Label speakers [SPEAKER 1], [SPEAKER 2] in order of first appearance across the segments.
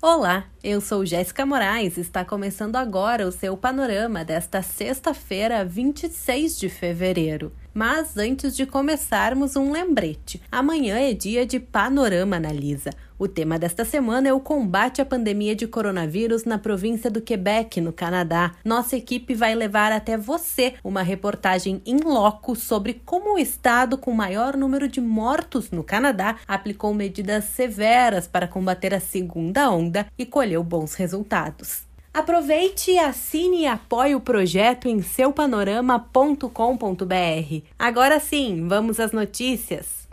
[SPEAKER 1] Olá, eu sou Jéssica Moraes e está começando agora o seu panorama desta sexta-feira, 26 de fevereiro. Mas antes de começarmos, um lembrete: amanhã é dia de Panorama Analisa. O tema desta semana é o combate à pandemia de coronavírus na província do Quebec, no Canadá. Nossa equipe vai levar até você uma reportagem em loco sobre como o estado com maior número de mortos no Canadá aplicou medidas severas para combater a segunda onda e colheu bons resultados. Aproveite, assine e apoie o projeto em seupanorama.com.br. Agora sim, vamos às notícias.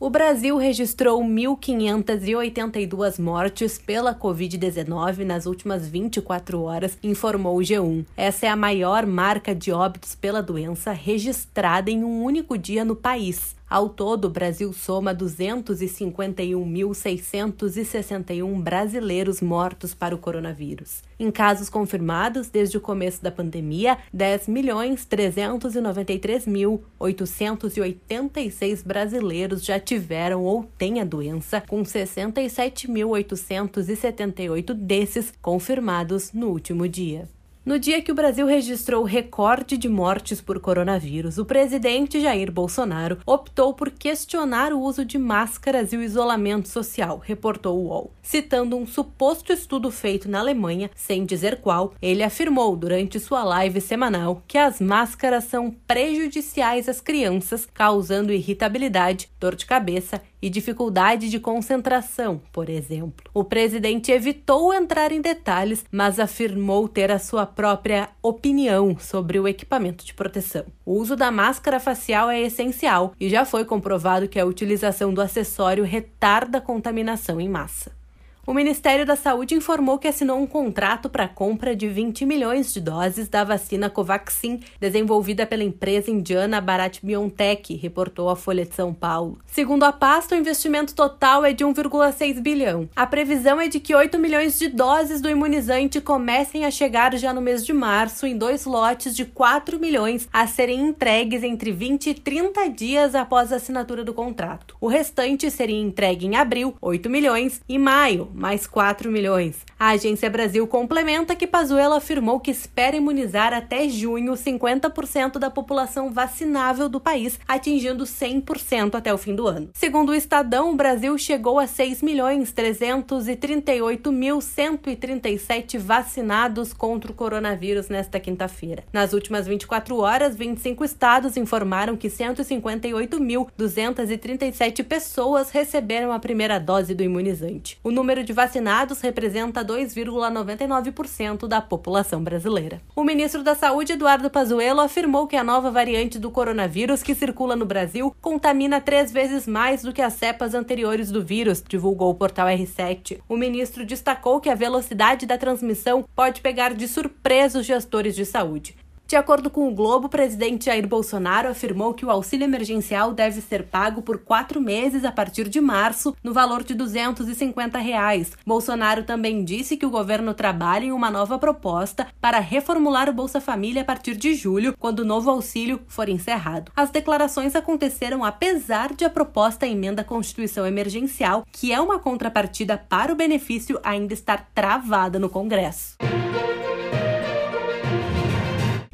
[SPEAKER 1] O Brasil registrou 1.582 mortes pela Covid-19 nas últimas 24 horas, informou o G1. Essa é a maior marca de óbitos pela doença registrada em um único dia no país. Ao todo, o Brasil soma 251.661 brasileiros mortos para o coronavírus. Em casos confirmados desde o começo da pandemia, 10.393.886 brasileiros já tiveram ou têm a doença, com 67.878 desses confirmados no último dia. No dia que o Brasil registrou recorde de mortes por coronavírus, o presidente Jair Bolsonaro optou por questionar o uso de máscaras e o isolamento social, reportou o UOL. Citando um suposto estudo feito na Alemanha, sem dizer qual, ele afirmou durante sua live semanal que as máscaras são prejudiciais às crianças, causando irritabilidade, dor de cabeça e dificuldade de concentração, por exemplo. O presidente evitou entrar em detalhes, mas afirmou ter a sua própria opinião sobre o equipamento de proteção. O uso da máscara facial é essencial e já foi comprovado que a utilização do acessório retarda a contaminação em massa. O Ministério da Saúde informou que assinou um contrato para a compra de 20 milhões de doses da vacina Covaxin, desenvolvida pela empresa indiana Bharat Biotech, reportou a Folha de São Paulo. Segundo a pasta, o investimento total é de 1,6 bilhão. A previsão é de que 8 milhões de doses do imunizante comecem a chegar já no mês de março, em dois lotes de 4 milhões a serem entregues entre 20 e 30 dias após a assinatura do contrato. O restante seria entregue em abril, 8 milhões, e maio, mais 4 milhões. A Agência Brasil complementa que Pazuello afirmou que espera imunizar até junho 50% da população vacinável do país, atingindo 100% até o fim do ano. Segundo o Estadão, o Brasil chegou a 6 milhões 338.137 vacinados contra o coronavírus nesta quinta-feira. Nas últimas 24 horas, 25 estados informaram que 158.237 pessoas receberam a primeira dose do imunizante. O número de vacinados representa 2,99% da população brasileira. O ministro da Saúde, Eduardo Pazuello, afirmou que a nova variante do coronavírus que circula no Brasil contamina três vezes mais do que as cepas anteriores do vírus, divulgou o portal R7. O ministro destacou que a velocidade da transmissão pode pegar de surpresa os gestores de saúde. De acordo com o Globo, o presidente Jair Bolsonaro afirmou que o auxílio emergencial deve ser pago por quatro meses a partir de março, no valor de 250 reais. Bolsonaro também disse que o governo trabalha em uma nova proposta para reformular o Bolsa Família a partir de julho, quando o novo auxílio for encerrado. As declarações aconteceram apesar de a proposta emenda à Constituição Emergencial, que é uma contrapartida para o benefício, ainda estar travada no Congresso.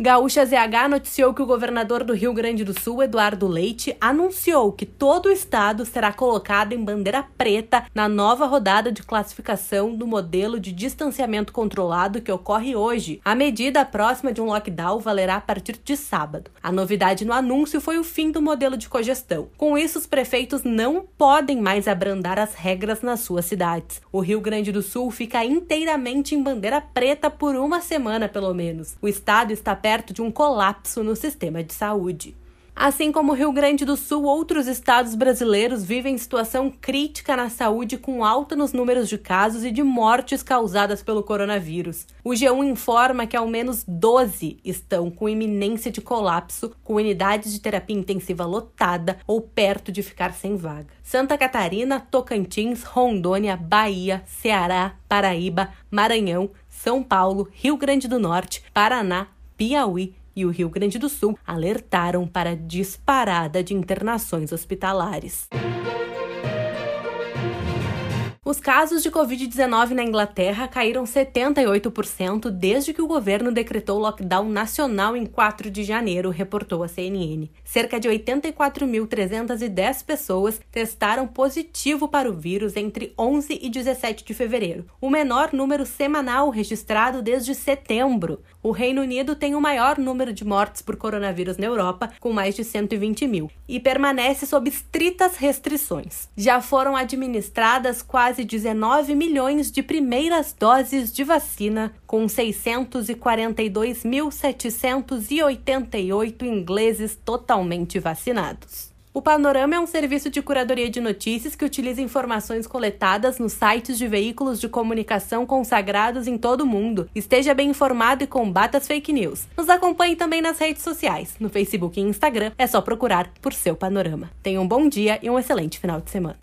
[SPEAKER 1] Gaúcha ZH noticiou que o governador do Rio Grande do Sul, Eduardo Leite, anunciou que todo o estado será colocado em bandeira preta na nova rodada de classificação do modelo de distanciamento controlado que ocorre hoje. A medida próxima de um lockdown valerá a partir de sábado. A novidade no anúncio foi o fim do modelo de cogestão. Com isso, os prefeitos não podem mais abrandar as regras nas suas cidades. O Rio Grande do Sul fica inteiramente em bandeira preta por uma semana, pelo menos. O estado está perto perto de um colapso no sistema de saúde. Assim como o Rio Grande do Sul, outros estados brasileiros vivem situação crítica na saúde com alta nos números de casos e de mortes causadas pelo coronavírus. O G1 informa que ao menos 12 estão com iminência de colapso, com unidades de terapia intensiva lotada ou perto de ficar sem vaga. Santa Catarina, Tocantins, Rondônia, Bahia, Ceará, Paraíba, Maranhão, São Paulo, Rio Grande do Norte, Paraná, Piauí e o Rio Grande do Sul alertaram para disparada de internações hospitalares. Os casos de Covid-19 na Inglaterra caíram 78% desde que o governo decretou lockdown nacional em 4 de janeiro, reportou a CNN. Cerca de 84.310 pessoas testaram positivo para o vírus entre 11 e 17 de fevereiro, o menor número semanal registrado desde setembro. O Reino Unido tem o maior número de mortes por coronavírus na Europa, com mais de 120 mil, e permanece sob estritas restrições. Já foram administradas quase quase 19 milhões de primeiras doses de vacina, com 642.788 ingleses totalmente vacinados. O Panorama é um serviço de curadoria de notícias que utiliza informações coletadas nos sites de veículos de comunicação consagrados em todo o mundo. Esteja bem informado e combata as fake news. Nos acompanhe também nas redes sociais. No Facebook e Instagram é só procurar por seu Panorama. Tenha um bom dia e um excelente final de semana.